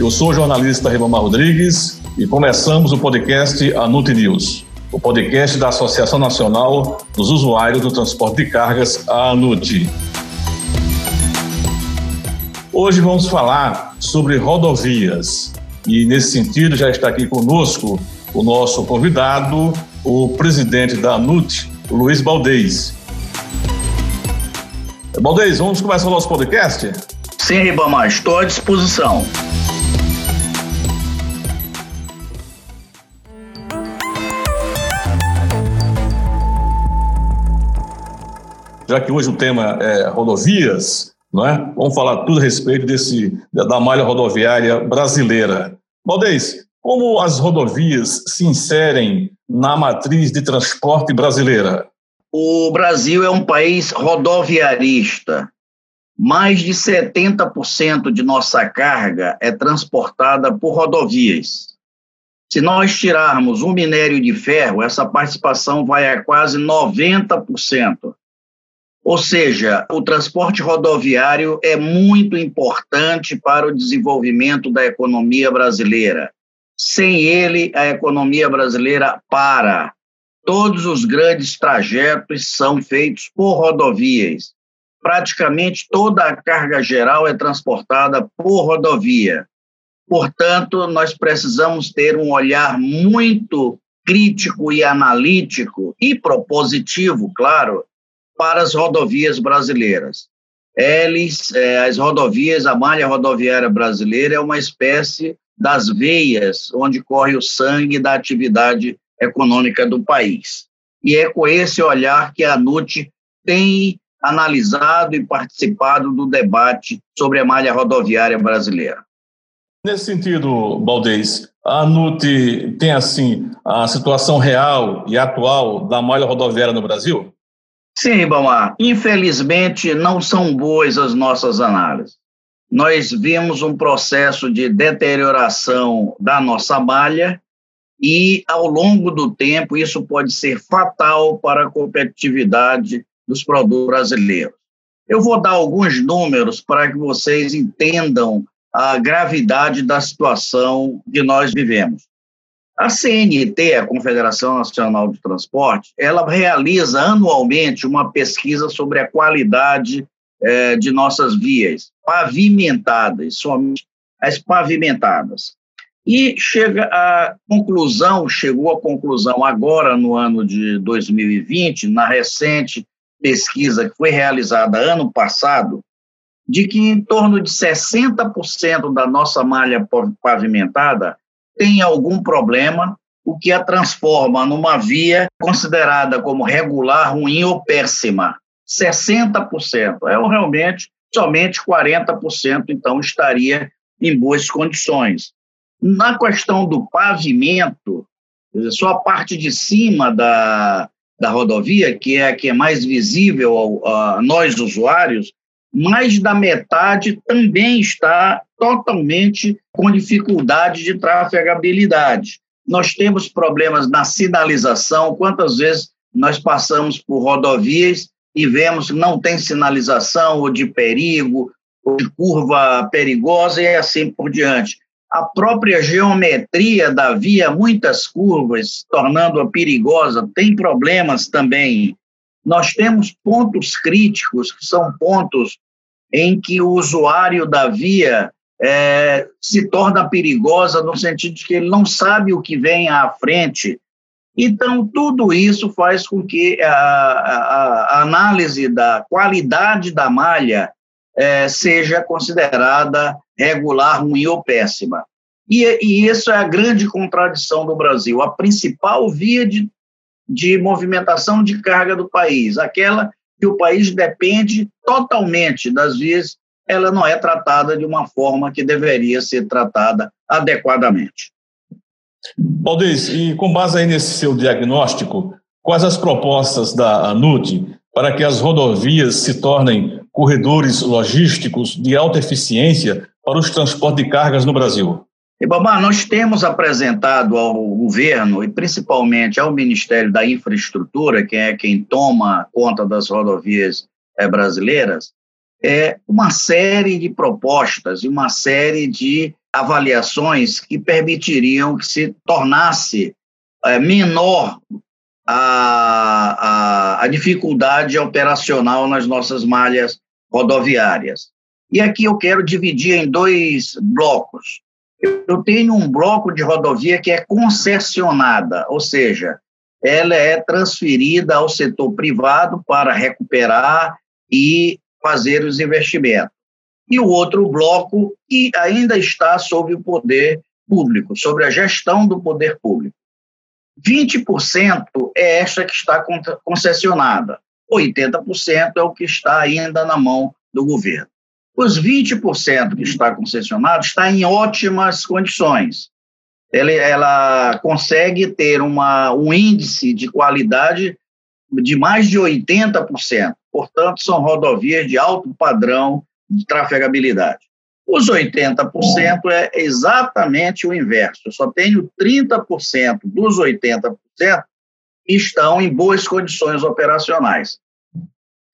Eu sou o jornalista Ribamar Rodrigues e começamos o podcast Anut News, o podcast da Associação Nacional dos Usuários do Transporte de Cargas, a ANUT. Hoje vamos falar sobre rodovias e, nesse sentido, já está aqui conosco o nosso convidado, o presidente da ANUT, Luiz Baldez. Baldez, vamos começar o nosso podcast? Sim, Ribamar, estou à disposição. Já que hoje o tema é rodovias, não é? Vamos falar tudo a respeito desse, da malha rodoviária brasileira. Baldez, como as rodovias se inserem na matriz de transporte brasileira? O Brasil é um país rodoviarista. Mais de 70% de nossa carga é transportada por rodovias. Se nós tirarmos o minério de ferro, essa participação vai a quase 90%. Ou seja, o transporte rodoviário é muito importante para o desenvolvimento da economia brasileira. Sem ele, a economia brasileira para. Todos os grandes trajetos são feitos por rodovias praticamente toda a carga geral é transportada por rodovia. Portanto, nós precisamos ter um olhar muito crítico e analítico e propositivo, claro, para as rodovias brasileiras. Eles, é, as rodovias, a malha rodoviária brasileira é uma espécie das veias onde corre o sangue da atividade econômica do país. E é com esse olhar que a NUT tem analisado e participado do debate sobre a malha rodoviária brasileira. Nesse sentido, Baldez, a ANUT tem, assim, a situação real e atual da malha rodoviária no Brasil? Sim, Ribamar. Infelizmente, não são boas as nossas análises. Nós vimos um processo de deterioração da nossa malha e, ao longo do tempo, isso pode ser fatal para a competitividade dos produtos brasileiros. Eu vou dar alguns números para que vocês entendam a gravidade da situação que nós vivemos. A CNT, a Confederação Nacional de Transporte, ela realiza anualmente uma pesquisa sobre a qualidade eh, de nossas vias pavimentadas, somente as pavimentadas. E chega à conclusão, chegou à conclusão agora no ano de 2020, na recente pesquisa que foi realizada ano passado, de que em torno de 60% da nossa malha pavimentada tem algum problema, o que a transforma numa via considerada como regular, ruim ou péssima. 60%. É realmente somente 40% então estaria em boas condições. Na questão do pavimento, só a parte de cima da, da rodovia, que é a que é mais visível a nós usuários, mais da metade também está totalmente com dificuldade de trafegabilidade. Nós temos problemas na sinalização. Quantas vezes nós passamos por rodovias e vemos que não tem sinalização ou de perigo, ou de curva perigosa e assim por diante a própria geometria da via, muitas curvas, tornando-a perigosa, tem problemas também. Nós temos pontos críticos, que são pontos em que o usuário da via é, se torna perigosa no sentido de que ele não sabe o que vem à frente. Então, tudo isso faz com que a, a, a análise da qualidade da malha é, seja considerada regular, ruim ou péssima. E, e, isso é a grande contradição do Brasil. A principal via de, de movimentação de carga do país, aquela que o país depende totalmente das vias, ela não é tratada de uma forma que deveria ser tratada adequadamente. Valdez, e com base aí nesse seu diagnóstico, quais as propostas da ANUT para que as rodovias se tornem corredores logísticos de alta eficiência para os transportes de cargas no Brasil? Ibamar, nós temos apresentado ao governo e principalmente ao Ministério da Infraestrutura, que é quem toma conta das rodovias é, brasileiras, é uma série de propostas e uma série de avaliações que permitiriam que se tornasse é, menor a, a, a dificuldade operacional nas nossas malhas rodoviárias. E aqui eu quero dividir em dois blocos. Eu tenho um bloco de rodovia que é concessionada, ou seja, ela é transferida ao setor privado para recuperar e fazer os investimentos. E o outro bloco que ainda está sob o poder público, sobre a gestão do poder público. 20% é esta que está concessionada, 80% é o que está ainda na mão do governo. Os 20% que está concessionado está em ótimas condições. Ela, ela consegue ter uma, um índice de qualidade de mais de 80%. Portanto, são rodovias de alto padrão de trafegabilidade. Os 80% é exatamente o inverso. Eu só tenho 30% dos 80% que estão em boas condições operacionais.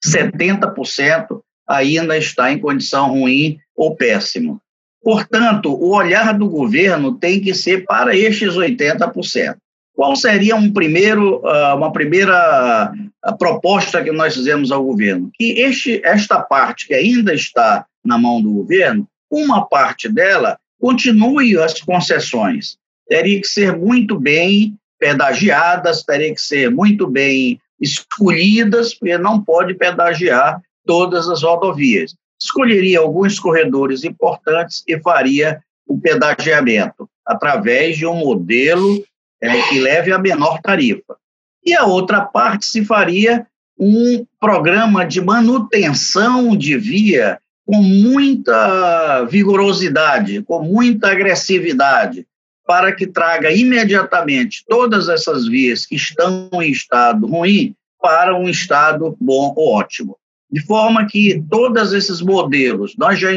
70% ainda está em condição ruim ou péssimo. Portanto, o olhar do governo tem que ser para estes 80%. Qual seria um primeiro, ah, uma primeira ah, proposta que nós fizemos ao governo? Que este, esta parte que ainda está na mão do governo uma parte dela continue as concessões. Teria que ser muito bem pedagiadas, teria que ser muito bem escolhidas, porque não pode pedagiar todas as rodovias. Escolheria alguns corredores importantes e faria o pedagiamento através de um modelo é, que leve a menor tarifa. E a outra parte se faria um programa de manutenção de via com muita vigorosidade, com muita agressividade, para que traga imediatamente todas essas vias que estão em estado ruim para um estado bom ou ótimo. De forma que todos esses modelos nós já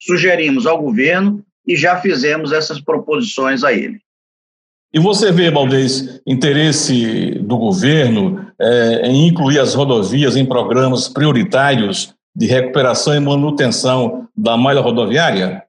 sugerimos ao governo e já fizemos essas proposições a ele. E você vê, Baldez, interesse do governo é, em incluir as rodovias em programas prioritários de recuperação e manutenção da malha rodoviária?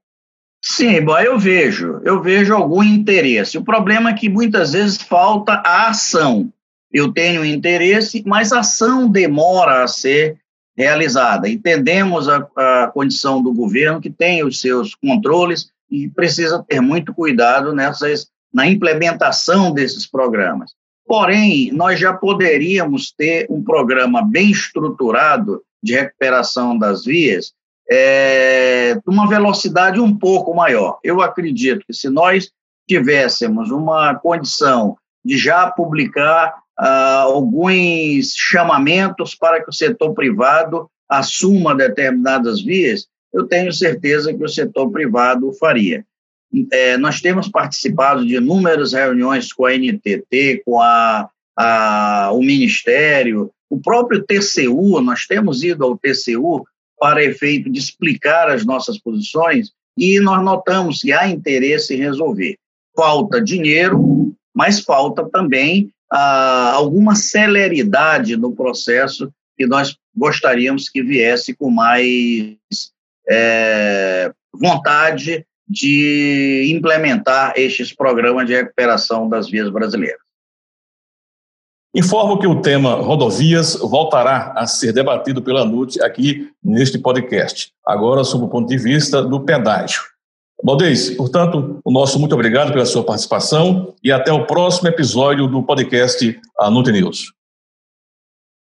Sim, bom, eu vejo, eu vejo algum interesse. O problema é que muitas vezes falta a ação. Eu tenho interesse, mas a ação demora a ser realizada. Entendemos a, a condição do governo que tem os seus controles e precisa ter muito cuidado nessas na implementação desses programas. Porém, nós já poderíamos ter um programa bem estruturado de recuperação das vias é, uma velocidade um pouco maior. Eu acredito que se nós tivéssemos uma condição de já publicar ah, alguns chamamentos para que o setor privado assuma determinadas vias, eu tenho certeza que o setor privado faria. É, nós temos participado de inúmeras reuniões com a NTT, com a, a, o Ministério, o próprio TCU, nós temos ido ao TCU para efeito de explicar as nossas posições e nós notamos que há interesse em resolver. Falta dinheiro, mas falta também ah, alguma celeridade no processo que nós gostaríamos que viesse com mais é, vontade de implementar estes programas de recuperação das vias brasileiras. Informo que o tema rodovias voltará a ser debatido pela NUT aqui neste podcast, agora sob o ponto de vista do pedágio. Valdez, portanto, o nosso muito obrigado pela sua participação e até o próximo episódio do podcast Anut News.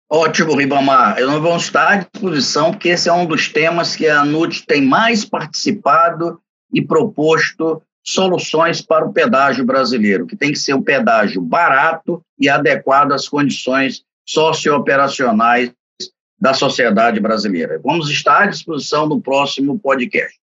Ótimo, Ribamar. Eu não vou estar à disposição, porque esse é um dos temas que a NUT tem mais participado e proposto soluções para o pedágio brasileiro, que tem que ser um pedágio barato e adequado às condições sociooperacionais da sociedade brasileira. Vamos estar à disposição no próximo podcast.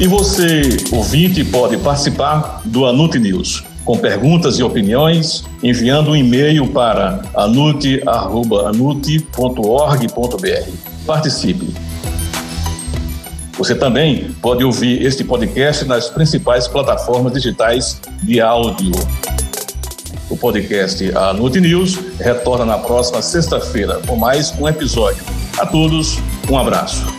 E você, ouvinte, pode participar do Anut News com perguntas e opiniões, enviando um e-mail para anut.anut.org.br. Participe! Você também pode ouvir este podcast nas principais plataformas digitais de áudio. O podcast A Nute News retorna na próxima sexta-feira com mais um episódio. A todos, um abraço.